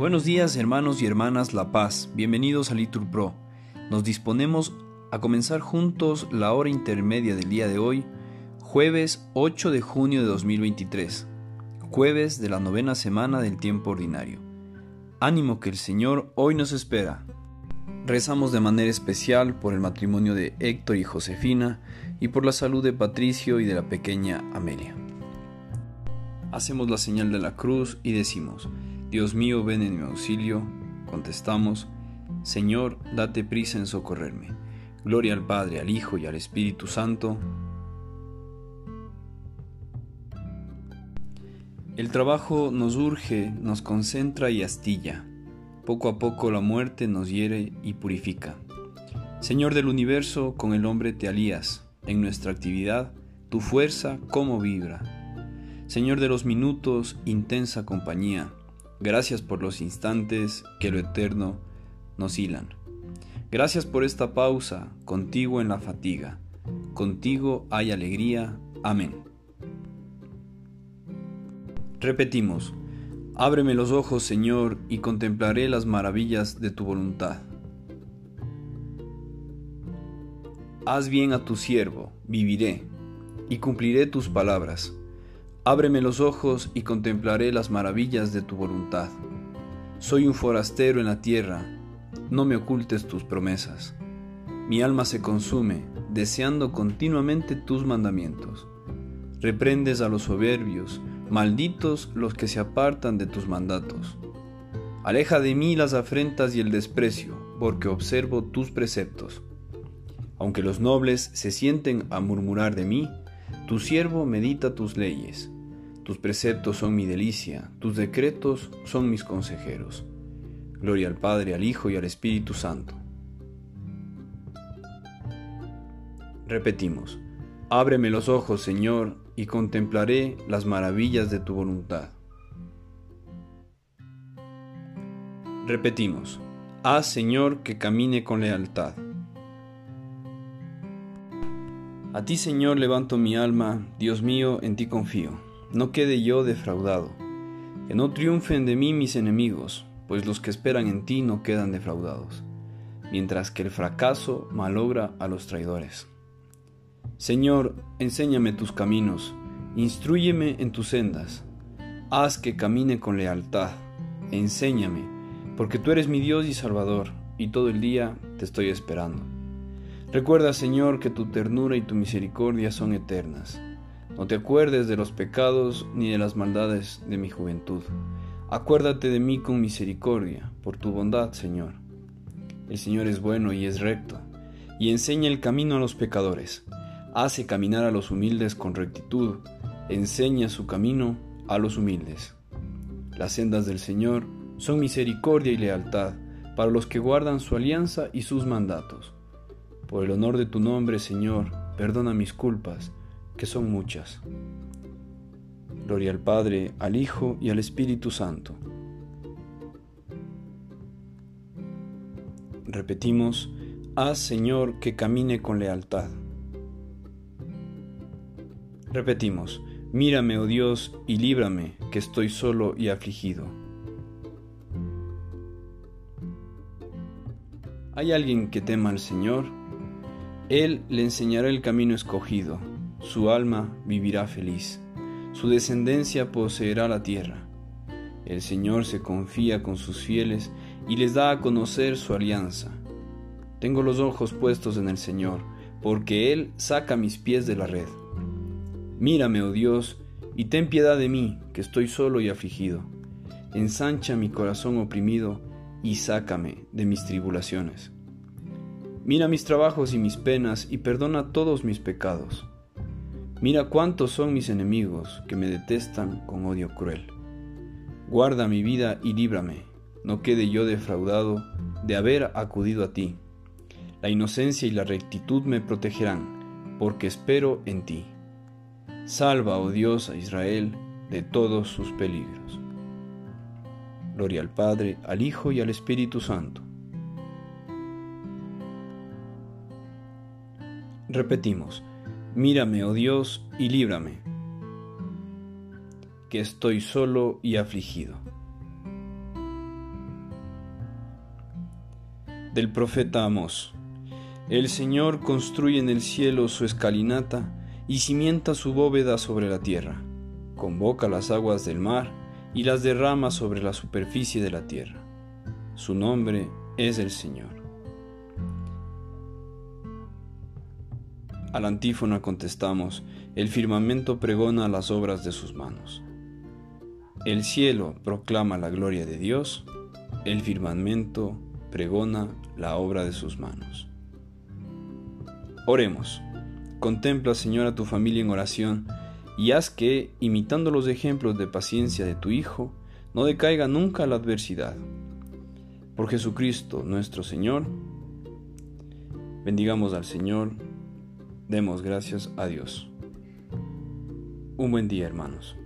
Buenos días hermanos y hermanas La Paz, bienvenidos a Litur Pro. Nos disponemos a comenzar juntos la hora intermedia del día de hoy, jueves 8 de junio de 2023, jueves de la novena semana del tiempo ordinario. Ánimo que el Señor hoy nos espera. Rezamos de manera especial por el matrimonio de Héctor y Josefina y por la salud de Patricio y de la pequeña Amelia. Hacemos la señal de la cruz y decimos, Dios mío, ven en mi auxilio. Contestamos, Señor, date prisa en socorrerme. Gloria al Padre, al Hijo y al Espíritu Santo. El trabajo nos urge, nos concentra y astilla. Poco a poco la muerte nos hiere y purifica. Señor del universo, con el hombre te alías. En nuestra actividad, tu fuerza como vibra. Señor de los minutos, intensa compañía Gracias por los instantes que lo eterno nos hilan. Gracias por esta pausa, contigo en la fatiga. Contigo hay alegría. Amén. Repetimos, ábreme los ojos, Señor, y contemplaré las maravillas de tu voluntad. Haz bien a tu siervo, viviré, y cumpliré tus palabras. Ábreme los ojos y contemplaré las maravillas de tu voluntad. Soy un forastero en la tierra, no me ocultes tus promesas. Mi alma se consume, deseando continuamente tus mandamientos. Reprendes a los soberbios, malditos los que se apartan de tus mandatos. Aleja de mí las afrentas y el desprecio, porque observo tus preceptos. Aunque los nobles se sienten a murmurar de mí, tu siervo medita tus leyes. Tus preceptos son mi delicia, tus decretos son mis consejeros. Gloria al Padre, al Hijo y al Espíritu Santo. Repetimos, ábreme los ojos, Señor, y contemplaré las maravillas de tu voluntad. Repetimos, haz, Señor, que camine con lealtad. A ti, Señor, levanto mi alma, Dios mío, en ti confío. No quede yo defraudado. Que no triunfen de mí mis enemigos, pues los que esperan en ti no quedan defraudados, mientras que el fracaso malogra a los traidores. Señor, enséñame tus caminos, instruyeme en tus sendas, haz que camine con lealtad, enséñame, porque tú eres mi Dios y Salvador, y todo el día te estoy esperando. Recuerda, Señor, que tu ternura y tu misericordia son eternas. No te acuerdes de los pecados ni de las maldades de mi juventud. Acuérdate de mí con misericordia, por tu bondad, Señor. El Señor es bueno y es recto, y enseña el camino a los pecadores. Hace caminar a los humildes con rectitud, enseña su camino a los humildes. Las sendas del Señor son misericordia y lealtad para los que guardan su alianza y sus mandatos. Por el honor de tu nombre, Señor, perdona mis culpas, que son muchas. Gloria al Padre, al Hijo y al Espíritu Santo. Repetimos, haz Señor que camine con lealtad. Repetimos, mírame, oh Dios, y líbrame, que estoy solo y afligido. ¿Hay alguien que tema al Señor? Él le enseñará el camino escogido, su alma vivirá feliz, su descendencia poseerá la tierra. El Señor se confía con sus fieles y les da a conocer su alianza. Tengo los ojos puestos en el Señor, porque Él saca mis pies de la red. Mírame, oh Dios, y ten piedad de mí, que estoy solo y afligido. Ensancha mi corazón oprimido y sácame de mis tribulaciones. Mira mis trabajos y mis penas y perdona todos mis pecados. Mira cuántos son mis enemigos que me detestan con odio cruel. Guarda mi vida y líbrame, no quede yo defraudado de haber acudido a ti. La inocencia y la rectitud me protegerán, porque espero en ti. Salva, oh Dios, a Israel de todos sus peligros. Gloria al Padre, al Hijo y al Espíritu Santo Repetimos, mírame, oh Dios, y líbrame, que estoy solo y afligido. Del profeta Amós. El Señor construye en el cielo su escalinata y cimienta su bóveda sobre la tierra. Convoca las aguas del mar y las derrama sobre la superficie de la tierra. Su nombre es el Señor. A la antífona contestamos, el firmamento pregona las obras de sus manos. El cielo proclama la gloria de Dios, el firmamento pregona la obra de sus manos. Oremos. Contempla, Señor, a tu familia en oración y haz que, imitando los ejemplos de paciencia de tu Hijo, no decaiga nunca la adversidad. Por Jesucristo nuestro Señor, bendigamos al Señor, demos gracias a Dios. Un buen día, hermanos.